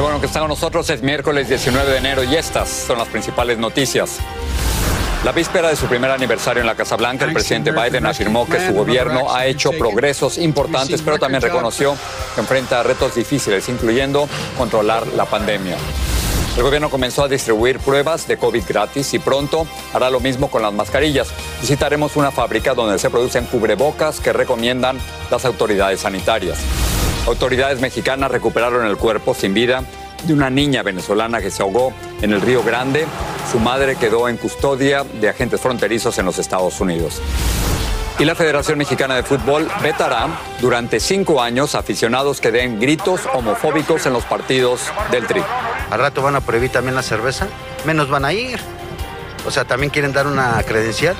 Qué bueno que están con nosotros, es miércoles 19 de enero y estas son las principales noticias. La víspera de su primer aniversario en la Casa Blanca, el presidente Biden afirmó que su gobierno ha hecho progresos importantes, pero también reconoció que enfrenta retos difíciles, incluyendo controlar la pandemia. El gobierno comenzó a distribuir pruebas de COVID gratis y pronto hará lo mismo con las mascarillas. Visitaremos una fábrica donde se producen cubrebocas que recomiendan las autoridades sanitarias. Autoridades mexicanas recuperaron el cuerpo sin vida de una niña venezolana que se ahogó en el Río Grande. Su madre quedó en custodia de agentes fronterizos en los Estados Unidos. Y la Federación Mexicana de Fútbol vetará durante cinco años aficionados que den gritos homofóbicos en los partidos del Tri. Al rato van a prohibir también la cerveza, menos van a ir. O sea, también quieren dar una credencial.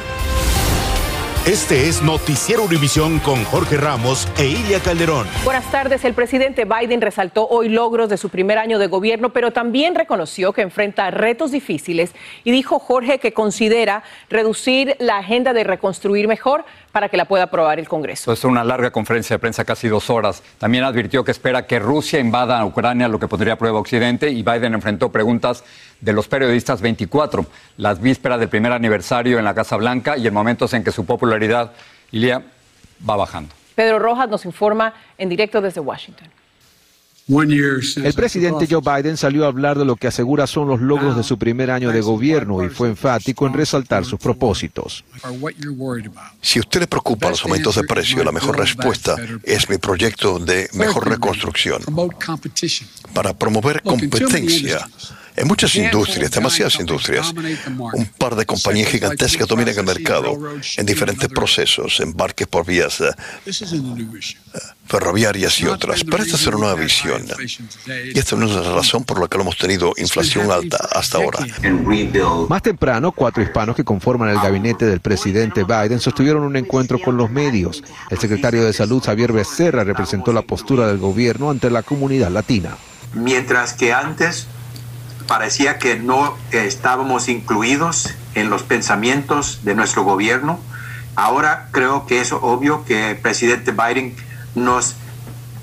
Este es Noticiero Univisión con Jorge Ramos e Ilia Calderón. Buenas tardes. El presidente Biden resaltó hoy logros de su primer año de gobierno, pero también reconoció que enfrenta retos difíciles y dijo Jorge que considera reducir la agenda de reconstruir mejor para que la pueda aprobar el Congreso. Es una larga conferencia de prensa, casi dos horas. También advirtió que espera que Rusia invada a Ucrania, lo que pondría a prueba Occidente, y Biden enfrentó preguntas de los periodistas 24, las vísperas del primer aniversario en la Casa Blanca y en momentos en que su popularidad, Ilia, va bajando. Pedro Rojas nos informa en directo desde Washington. El presidente Joe Biden salió a hablar de lo que asegura son los logros de su primer año de gobierno y fue enfático en resaltar sus propósitos. Si a usted le preocupa los aumentos de precio, la mejor respuesta es mi proyecto de mejor reconstrucción. para promover competencia en muchas industrias, demasiadas industrias, un par de compañías gigantescas dominan el mercado en diferentes procesos, embarques por vías eh, ferroviarias y otras. Pero esta es una nueva visión. Y esta no es la razón por la que hemos tenido inflación alta hasta ahora. Más temprano, cuatro hispanos que conforman el gabinete del presidente Biden sostuvieron un encuentro con los medios. El secretario de Salud, Javier Becerra, representó la postura del gobierno ante la comunidad latina. Mientras que antes parecía que no estábamos incluidos en los pensamientos de nuestro gobierno. Ahora creo que es obvio que el presidente Biden nos,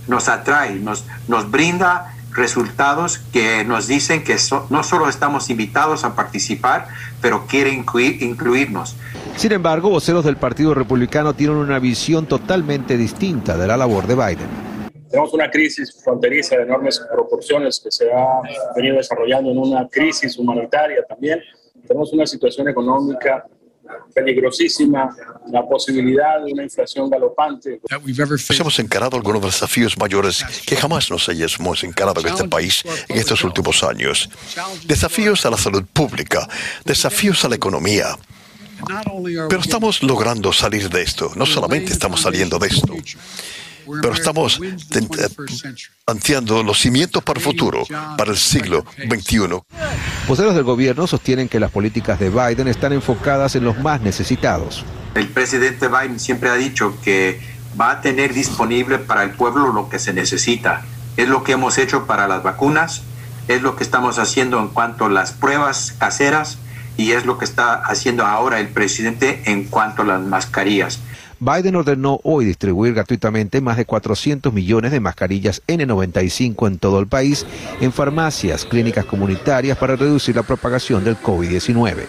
nos atrae, nos, nos brinda resultados que nos dicen que no solo estamos invitados a participar, pero quiere incluir, incluirnos. Sin embargo, voceros del Partido Republicano tienen una visión totalmente distinta de la labor de Biden. Tenemos una crisis fronteriza de enormes proporciones que se ha venido desarrollando en una crisis humanitaria también. Tenemos una situación económica peligrosísima, la posibilidad de una inflación galopante. hemos encarado algunos desafíos mayores que jamás nos hayamos encarado en este país en estos últimos años. Desafíos a la salud pública, desafíos a la economía. Pero estamos logrando salir de esto. No solamente estamos saliendo de esto, pero estamos planteando los cimientos para el futuro, para el siglo XXI. Voceros del gobierno sostienen que las políticas de Biden están enfocadas en los más necesitados. El presidente Biden siempre ha dicho que va a tener disponible para el pueblo lo que se necesita. Es lo que hemos hecho para las vacunas, es lo que estamos haciendo en cuanto a las pruebas caseras y es lo que está haciendo ahora el presidente en cuanto a las mascarillas. Biden ordenó hoy distribuir gratuitamente más de 400 millones de mascarillas N95 en todo el país en farmacias, clínicas comunitarias para reducir la propagación del COVID-19.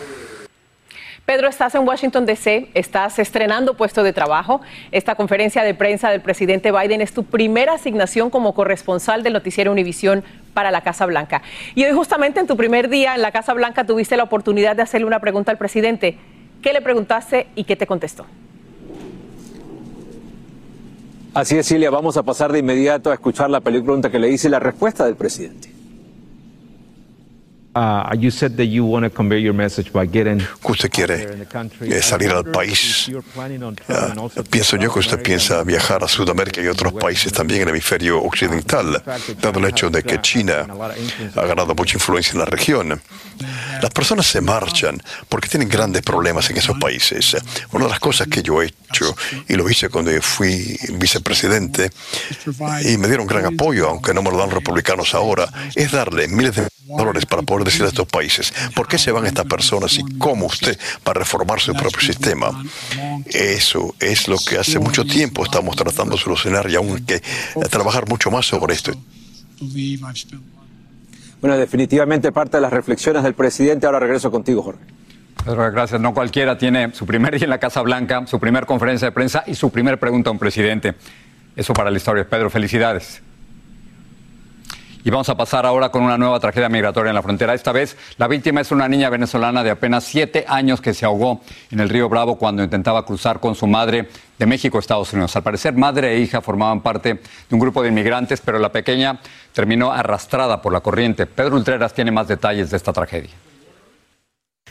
Pedro, estás en Washington, D.C., estás estrenando puesto de trabajo. Esta conferencia de prensa del presidente Biden es tu primera asignación como corresponsal del noticiero Univisión para la Casa Blanca. Y hoy justamente en tu primer día en la Casa Blanca tuviste la oportunidad de hacerle una pregunta al presidente. ¿Qué le preguntaste y qué te contestó? Así es, Silvia, vamos a pasar de inmediato a escuchar la pregunta que le hice y la respuesta del presidente. Uh, usted quiere eh, salir al país. Uh, pienso yo que usted piensa viajar a Sudamérica y otros países también en el hemisferio occidental, dado el hecho de que China ha ganado mucha influencia en la región. Las personas se marchan porque tienen grandes problemas en esos países. Una de las cosas que yo he hecho, y lo hice cuando fui vicepresidente, y me dieron gran apoyo, aunque no me lo dan republicanos ahora, es darle miles de dólares para poder decir a estos países por qué se van estas personas y cómo usted va a reformar su propio sistema. Eso es lo que hace mucho tiempo estamos tratando de solucionar y aún que trabajar mucho más sobre esto. Bueno, definitivamente parte de las reflexiones del presidente. Ahora regreso contigo, Jorge. Pedro, gracias. No cualquiera tiene su primer día en la Casa Blanca, su primer conferencia de prensa y su primer pregunta a un presidente. Eso para la historia. Pedro, felicidades. Y vamos a pasar ahora con una nueva tragedia migratoria en la frontera. Esta vez la víctima es una niña venezolana de apenas siete años que se ahogó en el río Bravo cuando intentaba cruzar con su madre de México a Estados Unidos. Al parecer, madre e hija formaban parte de un grupo de inmigrantes, pero la pequeña terminó arrastrada por la corriente. Pedro Ultreras tiene más detalles de esta tragedia.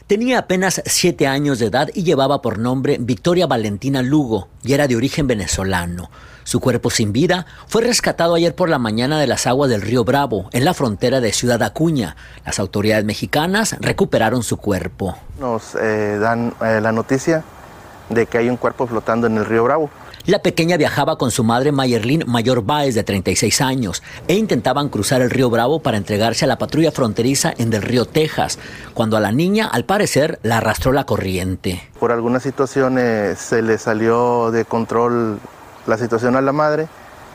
Tenía apenas siete años de edad y llevaba por nombre Victoria Valentina Lugo y era de origen venezolano. Su cuerpo sin vida fue rescatado ayer por la mañana de las aguas del río Bravo, en la frontera de Ciudad Acuña. Las autoridades mexicanas recuperaron su cuerpo. Nos eh, dan eh, la noticia de que hay un cuerpo flotando en el río Bravo. La pequeña viajaba con su madre Mayerlin Mayor Báez, de 36 años, e intentaban cruzar el río Bravo para entregarse a la patrulla fronteriza en Del Río, Texas, cuando a la niña, al parecer, la arrastró la corriente. Por algunas situaciones se le salió de control la situación a la madre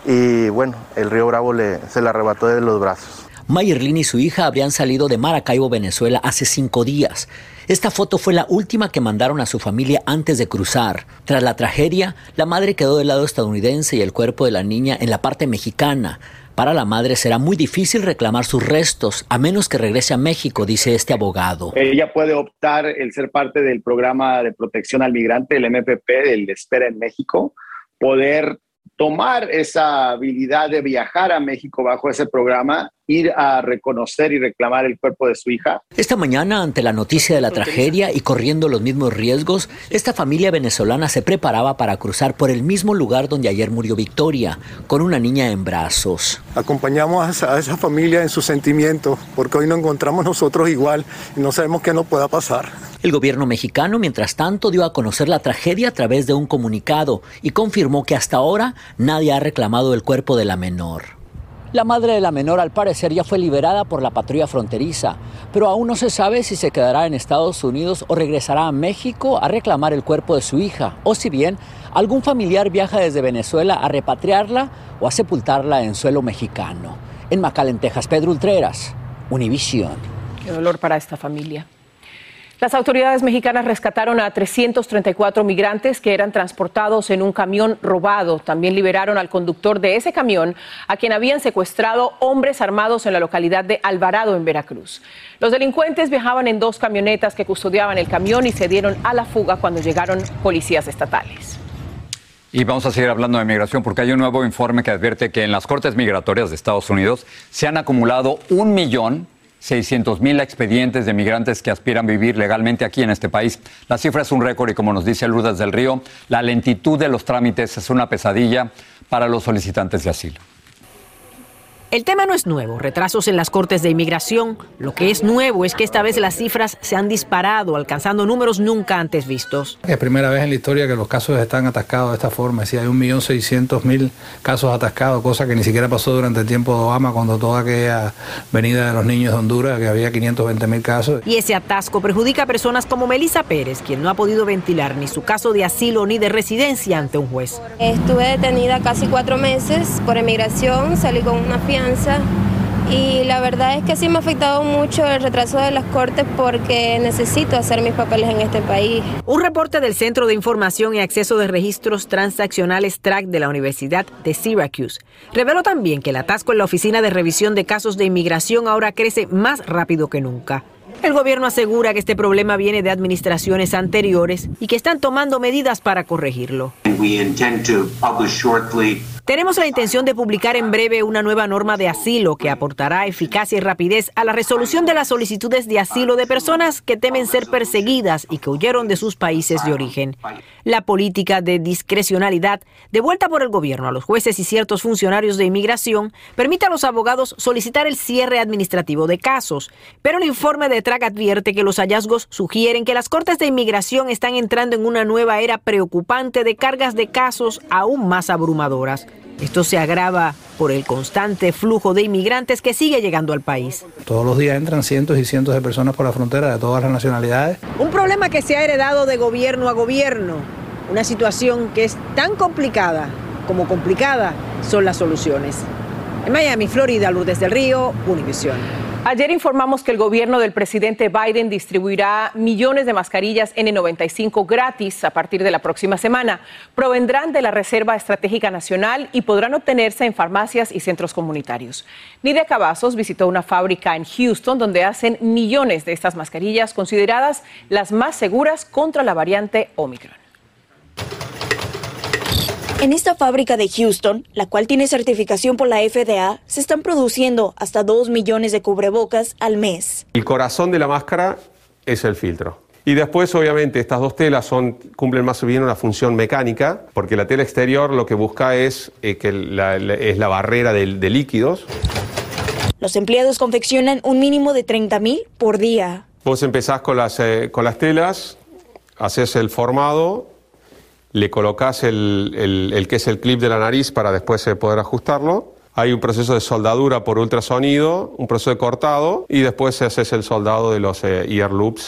y bueno, el río Bravo le, se la arrebató de los brazos. Mayerlin y su hija habrían salido de Maracaibo, Venezuela, hace cinco días. Esta foto fue la última que mandaron a su familia antes de cruzar. Tras la tragedia, la madre quedó del lado estadounidense y el cuerpo de la niña en la parte mexicana. Para la madre será muy difícil reclamar sus restos, a menos que regrese a México, dice este abogado. Ella puede optar el ser parte del programa de protección al migrante, el MPP, del Espera en México, poder tomar esa habilidad de viajar a México bajo ese programa, ir a reconocer y reclamar el cuerpo de su hija. Esta mañana, ante la noticia de la tragedia y corriendo los mismos riesgos, esta familia venezolana se preparaba para cruzar por el mismo lugar donde ayer murió Victoria, con una niña en brazos. Acompañamos a esa familia en sus sentimientos, porque hoy nos encontramos nosotros igual y no sabemos qué nos pueda pasar. El gobierno mexicano, mientras tanto, dio a conocer la tragedia a través de un comunicado y confirmó que hasta ahora nadie ha reclamado el cuerpo de la menor. La madre de la menor al parecer ya fue liberada por la patrulla fronteriza, pero aún no se sabe si se quedará en Estados Unidos o regresará a México a reclamar el cuerpo de su hija, o si bien algún familiar viaja desde Venezuela a repatriarla o a sepultarla en suelo mexicano. En McAllen, Texas, Pedro Ultreras, Univisión. Qué dolor para esta familia. Las autoridades mexicanas rescataron a 334 migrantes que eran transportados en un camión robado. También liberaron al conductor de ese camión, a quien habían secuestrado hombres armados en la localidad de Alvarado, en Veracruz. Los delincuentes viajaban en dos camionetas que custodiaban el camión y se dieron a la fuga cuando llegaron policías estatales. Y vamos a seguir hablando de migración porque hay un nuevo informe que advierte que en las cortes migratorias de Estados Unidos se han acumulado un millón 600 mil expedientes de migrantes que aspiran a vivir legalmente aquí en este país. La cifra es un récord y como nos dice Lourdes del Río, la lentitud de los trámites es una pesadilla para los solicitantes de asilo. El tema no es nuevo, retrasos en las cortes de inmigración. Lo que es nuevo es que esta vez las cifras se han disparado, alcanzando números nunca antes vistos. Es primera vez en la historia que los casos están atascados de esta forma. Es hay un millón seiscientos mil casos atascados, cosa que ni siquiera pasó durante el tiempo de Obama, cuando toda aquella venida de los niños de Honduras, que había 520 mil casos. Y ese atasco perjudica a personas como Melissa Pérez, quien no ha podido ventilar ni su caso de asilo ni de residencia ante un juez. Estuve detenida casi cuatro meses por inmigración, salí con una fianza y la verdad es que sí me ha afectado mucho el retraso de las cortes porque necesito hacer mis papeles en este país. Un reporte del Centro de Información y Acceso de Registros Transaccionales TRAC de la Universidad de Syracuse reveló también que el atasco en la Oficina de Revisión de Casos de Inmigración ahora crece más rápido que nunca. El gobierno asegura que este problema viene de administraciones anteriores y que están tomando medidas para corregirlo. Tenemos la intención de publicar en breve una nueva norma de asilo que aportará eficacia y rapidez a la resolución de las solicitudes de asilo de personas que temen ser perseguidas y que huyeron de sus países de origen. La política de discrecionalidad devuelta por el gobierno a los jueces y ciertos funcionarios de inmigración permite a los abogados solicitar el cierre administrativo de casos, pero el informe de TRAC advierte que los hallazgos sugieren que las cortes de inmigración están entrando en una nueva era preocupante de cargas de casos aún más abrumadoras. Esto se agrava por el constante flujo de inmigrantes que sigue llegando al país. Todos los días entran cientos y cientos de personas por la frontera de todas las nacionalidades. Un problema que se ha heredado de gobierno a gobierno. Una situación que es tan complicada como complicada son las soluciones. En Miami, Florida, Lourdes del Río, Univisión. Ayer informamos que el gobierno del presidente Biden distribuirá millones de mascarillas N95 gratis a partir de la próxima semana. Provendrán de la Reserva Estratégica Nacional y podrán obtenerse en farmacias y centros comunitarios. Nidia Cavazos visitó una fábrica en Houston donde hacen millones de estas mascarillas consideradas las más seguras contra la variante Omicron. En esta fábrica de Houston, la cual tiene certificación por la FDA, se están produciendo hasta 2 millones de cubrebocas al mes. El corazón de la máscara es el filtro. Y después, obviamente, estas dos telas son, cumplen más o menos una función mecánica, porque la tela exterior lo que busca es, eh, que la, la- es la barrera de, de líquidos. Los empleados confeccionan un mínimo de 30.000 por día. Vos empezás con las, eh, con las telas, haces el formado, le colocas el, el- que es el clip de la nariz para después eh, poder ajustarlo. Hay un proceso de soldadura por ultrasonido, un proceso de cortado y después haces el soldado de los eh, ear loops.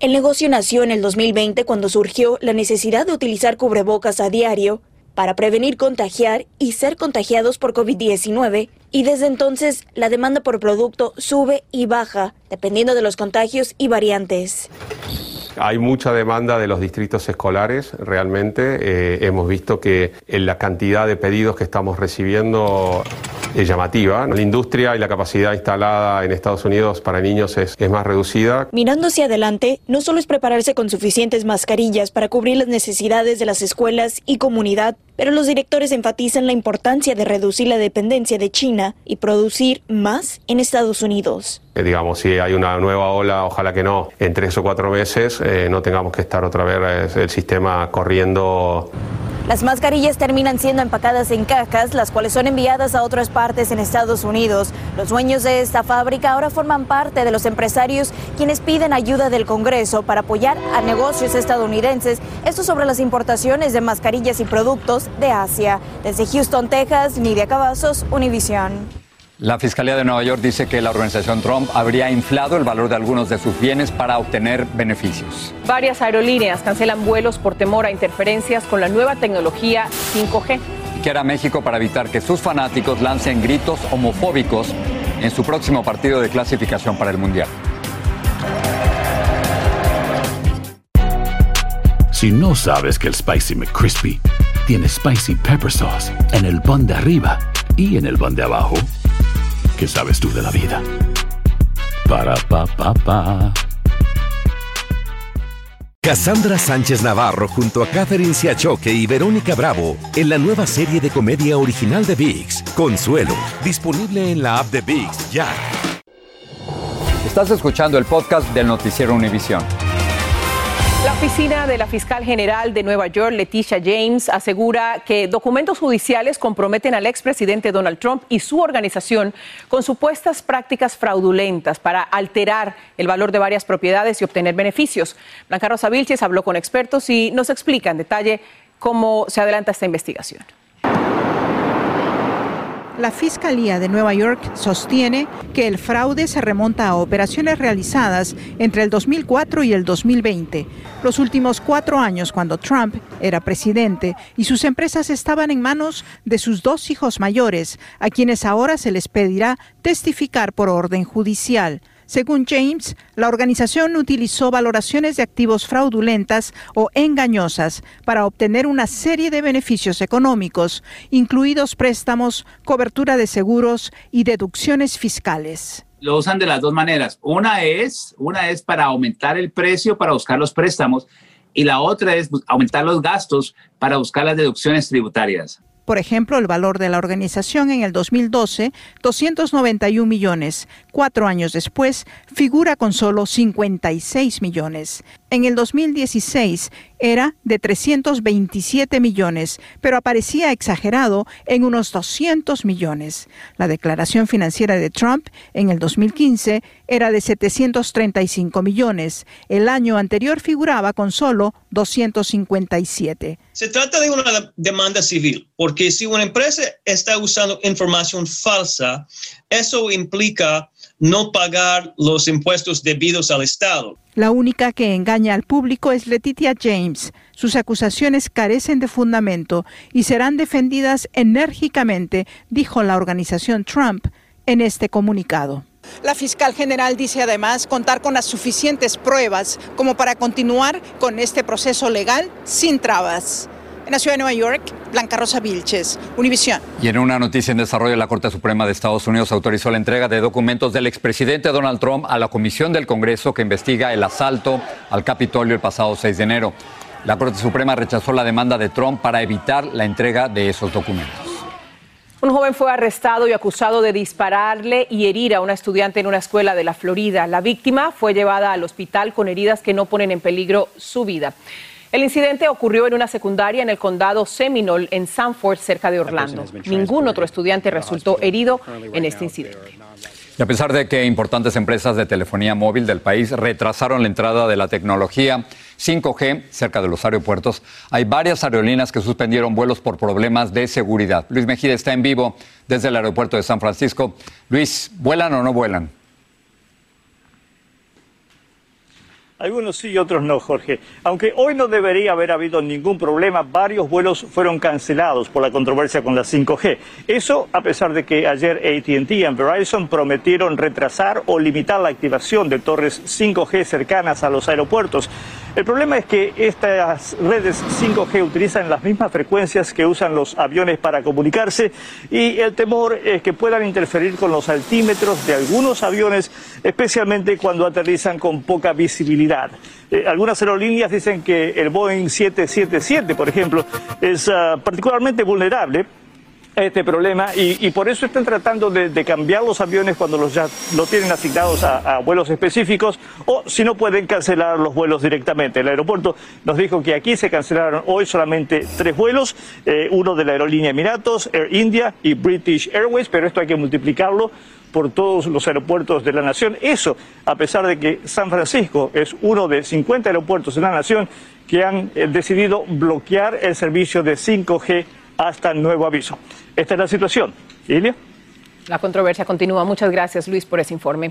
El negocio nació en el 2020 cuando surgió la necesidad de utilizar cubrebocas a diario para prevenir contagiar y ser contagiados por COVID-19 y desde entonces la demanda por producto sube y baja dependiendo de los contagios y variantes. Hay mucha demanda de los distritos escolares, realmente. Eh, hemos visto que en la cantidad de pedidos que estamos recibiendo es llamativa. La industria y la capacidad instalada en Estados Unidos para niños es, es más reducida. Mirando hacia adelante, no solo es prepararse con suficientes mascarillas para cubrir las necesidades de las escuelas y comunidad, pero los directores enfatizan la importancia de reducir la dependencia de China y producir más en Estados Unidos. Eh, digamos, si hay una nueva ola, ojalá que no, en tres o cuatro meses eh, no tengamos que estar otra vez eh, el sistema corriendo Las mascarillas terminan siendo empacadas en cajas, las cuales son enviadas a otras partes en Estados Unidos. Los dueños de esta fábrica ahora forman parte de los empresarios quienes piden ayuda del Congreso para apoyar a negocios estadounidenses. Esto sobre las importaciones de mascarillas y productos de Asia. Desde Houston, Texas, Nidia Cavazos, Univision. La Fiscalía de Nueva York dice que la organización Trump habría inflado el valor de algunos de sus bienes para obtener beneficios. Varias aerolíneas cancelan vuelos por temor a interferencias con la nueva tecnología 5G. Y quiere a México para evitar que sus fanáticos lancen gritos homofóbicos en su próximo partido de clasificación para el Mundial. Si no sabes que el Spicy McCrispy tiene Spicy Pepper Sauce en el pan de arriba y en el pan de abajo, ¿qué sabes tú de la vida? Para, pa, pa, pa. Cassandra Sánchez Navarro junto a Catherine Siachoque y Verónica Bravo en la nueva serie de comedia original de VIX, Consuelo, disponible en la app de VIX ya. Estás escuchando el podcast del noticiero Univisión. La oficina de la fiscal general de Nueva York, Leticia James, asegura que documentos judiciales comprometen al expresidente Donald Trump y su organización con supuestas prácticas fraudulentas para alterar el valor de varias propiedades y obtener beneficios. Blanca Rosa Vilches habló con expertos y nos explica en detalle cómo se adelanta esta investigación. La Fiscalía de Nueva York sostiene que el fraude se remonta a operaciones realizadas entre el 2004 y el 2020, los últimos cuatro años cuando Trump era presidente y sus empresas estaban en manos de sus dos hijos mayores, a quienes ahora se les pedirá testificar por orden judicial. Según James, la organización utilizó valoraciones de activos fraudulentas o engañosas para obtener una serie de beneficios económicos, incluidos préstamos, cobertura de seguros y deducciones fiscales lo usan de las dos maneras. Una es, una es para aumentar el precio para buscar los préstamos y la otra es aumentar los gastos para buscar las deducciones tributarias. Por ejemplo, el valor de la organización en el 2012, 291 millones. Cuatro años después, figura con solo 56 millones. En el 2016 era de 327 millones, pero aparecía exagerado en unos 200 millones. La declaración financiera de Trump en el 2015 era de 735 millones. El año anterior figuraba con solo 257. Se trata de una demanda civil, porque si una empresa está usando información falsa, eso implica no pagar los impuestos debidos al Estado. La única que engaña al público es Letitia James. Sus acusaciones carecen de fundamento y serán defendidas enérgicamente, dijo la organización Trump en este comunicado. La fiscal general dice además contar con las suficientes pruebas como para continuar con este proceso legal sin trabas. En la ciudad de Nueva York, Blanca Rosa Vilches, Univisión. Y en una noticia en desarrollo, la Corte Suprema de Estados Unidos autorizó la entrega de documentos del expresidente Donald Trump a la Comisión del Congreso que investiga el asalto al Capitolio el pasado 6 de enero. La Corte Suprema rechazó la demanda de Trump para evitar la entrega de esos documentos. Un joven fue arrestado y acusado de dispararle y herir a una estudiante en una escuela de la Florida. La víctima fue llevada al hospital con heridas que no ponen en peligro su vida. El incidente ocurrió en una secundaria en el condado Seminole, en Sanford, cerca de Orlando. Ningún otro estudiante resultó herido en este incidente. Y a pesar de que importantes empresas de telefonía móvil del país retrasaron la entrada de la tecnología 5G cerca de los aeropuertos, hay varias aerolíneas que suspendieron vuelos por problemas de seguridad. Luis Mejía está en vivo desde el aeropuerto de San Francisco. Luis, ¿vuelan o no vuelan? Algunos sí y otros no, Jorge. Aunque hoy no debería haber habido ningún problema, varios vuelos fueron cancelados por la controversia con la 5G. Eso a pesar de que ayer ATT y Verizon prometieron retrasar o limitar la activación de torres 5G cercanas a los aeropuertos. El problema es que estas redes 5G utilizan las mismas frecuencias que usan los aviones para comunicarse y el temor es que puedan interferir con los altímetros de algunos aviones, especialmente cuando aterrizan con poca visibilidad. Eh, algunas aerolíneas dicen que el Boeing 777, por ejemplo, es ah, particularmente vulnerable este problema y, por eso están tratando de, cambiar los aviones cuando los ya lo tienen asignados a, vuelos específicos o si no pueden cancelar los vuelos directamente. El aeropuerto nos dijo que aquí se cancelaron hoy solamente tres vuelos, eh, uno de la aerolínea Emiratos, Air India y British Airways, pero esto hay que multiplicarlo por todos los aeropuertos de la nación. Eso a pesar de que San Francisco es uno de 50 aeropuertos de la nación que han eh, decidido bloquear el servicio de 5G hasta nuevo aviso. Esta es la situación. Ilia. La controversia continúa. Muchas gracias, Luis, por ese informe.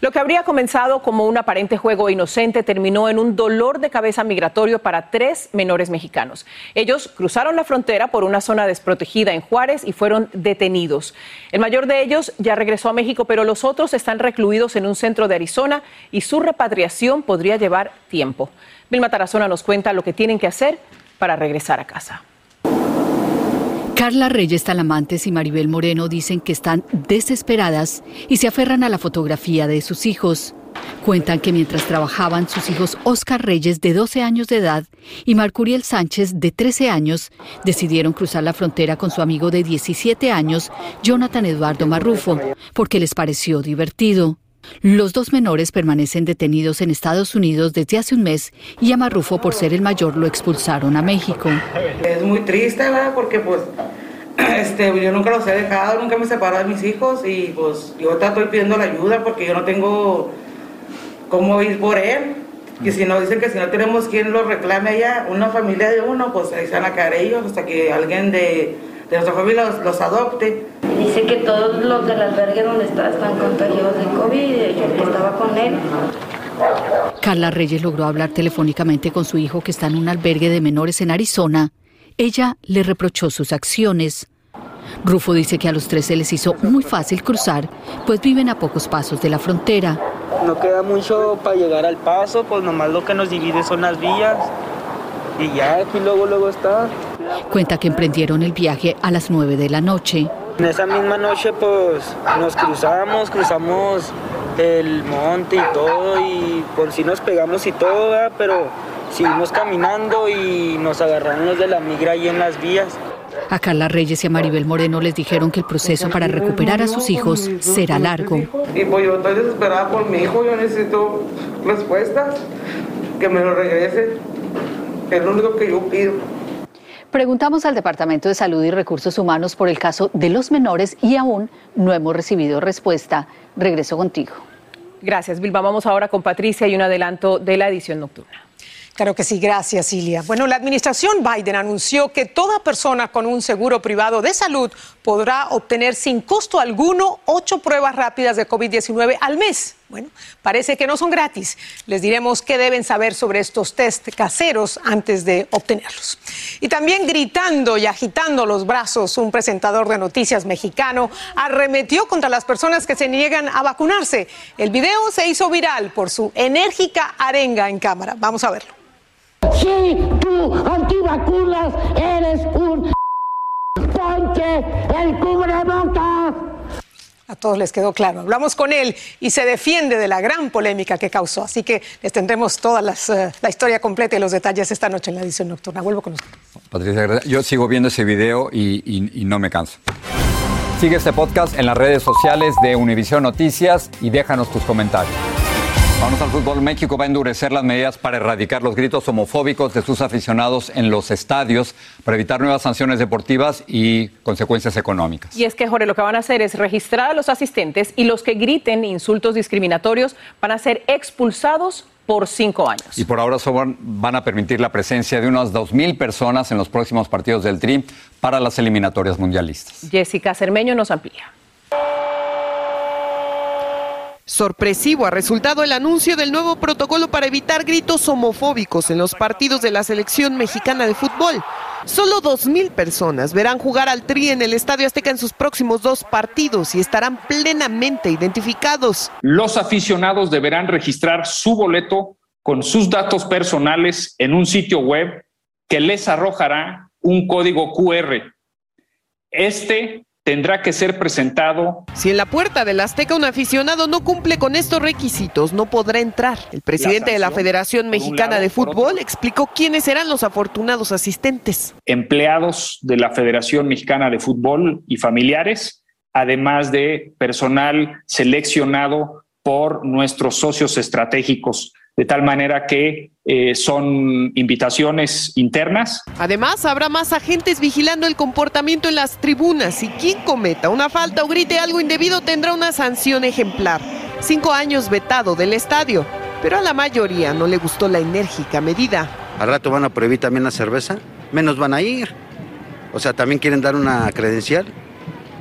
Lo que habría comenzado como un aparente juego inocente terminó en un dolor de cabeza migratorio para tres menores mexicanos. Ellos cruzaron la frontera por una zona desprotegida en Juárez y fueron detenidos. El mayor de ellos ya regresó a México, pero los otros están recluidos en un centro de Arizona y su repatriación podría llevar tiempo. Vilma Tarazona nos cuenta lo que tienen que hacer para regresar a casa. Carla Reyes Talamantes y Maribel Moreno dicen que están desesperadas y se aferran a la fotografía de sus hijos. Cuentan que mientras trabajaban, sus hijos Oscar Reyes, de 12 años de edad, y Marcuriel Sánchez, de 13 años, decidieron cruzar la frontera con su amigo de 17 años, Jonathan Eduardo Marrufo, porque les pareció divertido. Los dos menores permanecen detenidos en Estados Unidos desde hace un mes y a Marrufo, por ser el mayor, lo expulsaron a México. Es muy triste, ¿verdad? Porque pues este, yo nunca los he dejado, nunca me he separado de mis hijos y pues yo estoy pidiendo la ayuda porque yo no tengo cómo ir por él. Y si no, dicen que si no tenemos quien lo reclame allá, una familia de uno, pues se van a quedar ellos hasta que alguien de, de nuestra familia los adopte. Dice que todos los del albergue donde está están contagiados de COVID y yo que estaba con él. Carla Reyes logró hablar telefónicamente con su hijo que está en un albergue de menores en Arizona. Ella le reprochó sus acciones. Rufo dice que a los tres se les hizo muy fácil cruzar, pues viven a pocos pasos de la frontera. No queda mucho para llegar al paso, pues nomás lo que nos divide son las vías. Y ya aquí luego, luego está. Cuenta que emprendieron el viaje a las 9 de la noche. En esa misma noche pues nos cruzamos, cruzamos el monte y todo y pues sí nos pegamos y todo, ¿verdad? pero seguimos caminando y nos agarraron los de la migra ahí en las vías. A Carla Reyes y a Maribel Moreno les dijeron que el proceso para recuperar a sus hijos será largo. Y pues yo estoy desesperada por mi hijo, yo necesito respuestas, que me lo regrese. Es lo único que yo pido. Preguntamos al Departamento de Salud y Recursos Humanos por el caso de los menores y aún no hemos recibido respuesta. Regreso contigo. Gracias, Vilma. Vamos ahora con Patricia y un adelanto de la edición nocturna. Claro que sí, gracias Ilia. Bueno, la administración Biden anunció que toda persona con un seguro privado de salud podrá obtener sin costo alguno ocho pruebas rápidas de COVID-19 al mes. Bueno, parece que no son gratis. Les diremos qué deben saber sobre estos test caseros antes de obtenerlos. Y también gritando y agitando los brazos, un presentador de noticias mexicano arremetió contra las personas que se niegan a vacunarse. El video se hizo viral por su enérgica arenga en cámara. Vamos a verlo. Si tú antivacunas eres un ponche el cubrebocas. A todos les quedó claro. Hablamos con él y se defiende de la gran polémica que causó. Así que les tendremos toda eh, la historia completa y los detalles esta noche en la edición nocturna. Vuelvo con usted. Patricia, yo sigo viendo ese video y- y no me canso. Sigue este podcast en las redes sociales de Univision Noticias y déjanos tus comentarios. Vamos al fútbol. México va a endurecer las medidas para erradicar los gritos homofóbicos de sus aficionados en los estadios, para evitar nuevas sanciones deportivas y consecuencias económicas. Y es que, Jorge, lo que van a hacer es registrar a los asistentes y los que griten insultos discriminatorios van a ser expulsados por cinco años. Y por ahora solo van- a permitir la presencia de unas 2.000 personas en los próximos partidos del TRI para las eliminatorias mundialistas. Jessica Cermeño nos amplía. Sorpresivo ha resultado el anuncio del nuevo protocolo para evitar gritos homofóbicos en los partidos de la selección mexicana de fútbol. Solo 2.000 personas verán jugar al Tri en el Estadio Azteca en sus próximos dos partidos y estarán plenamente identificados. Los aficionados deberán registrar su boleto con sus datos personales en un sitio web que les arrojará un código QR. Este tendrá que ser presentado Si en la puerta del Azteca un aficionado no cumple con estos requisitos, no podrá entrar. El presidente de la sanción, Federación Mexicana lado, de. Fútbol explicó quiénes serán los afortunados asistentes. empleados de la Federación Mexicana de Fútbol y familiares, además de personal seleccionado por nuestros socios estratégicos, de tal manera que eh, son invitaciones internas Además, habrá más agentes vigilando el comportamiento en las tribunas y quien cometa una falta o grite algo indebido tendrá una sanción ejemplar. Cinco años vetado del estadio, pero a la mayoría no le gustó la enérgica medida. Al rato van a prohibir también la cerveza, menos van a ir. O sea, también quieren dar una credencial.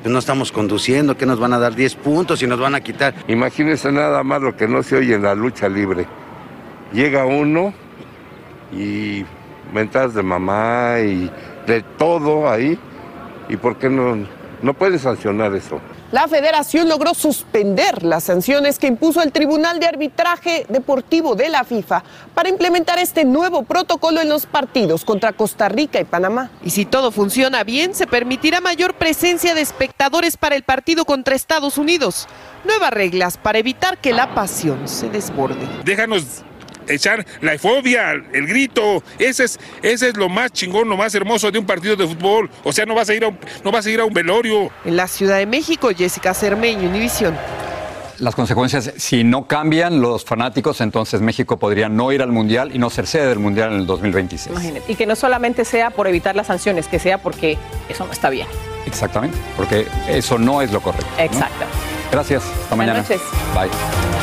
Pues no estamos conduciendo, que nos van a dar 10 puntos y nos van a quitar. Imagínense nada más lo que no se oye en la lucha libre. Llega uno y mentadas de mamá y de todo ahí. ¿Y por qué no, no puede sancionar eso? La federación logró suspender las sanciones que impuso el Tribunal de Arbitraje Deportivo de la FIFA para implementar este nuevo protocolo en los partidos contra Costa Rica y Panamá. Y si todo funciona bien, se permitirá mayor presencia de espectadores para el partido contra Estados Unidos. Nuevas reglas para evitar que la pasión se desborde. déjanos echar la fobia, el grito, ese es, ese es lo más chingón, lo más hermoso de un partido de fútbol. O sea, no vas a ir a un, no vas a ir a un velorio. En la Ciudad de México, Jessica Cermeño, Univisión. Las consecuencias, si no cambian los fanáticos, entonces México podría no ir al Mundial y no ser sede del Mundial en el 2026. Imagínate. Y que no solamente sea por evitar las sanciones, que sea porque eso no está bien. Exactamente, porque eso no es lo correcto. ¿no? Exacto. Gracias, hasta Buenas mañana. noches. Bye.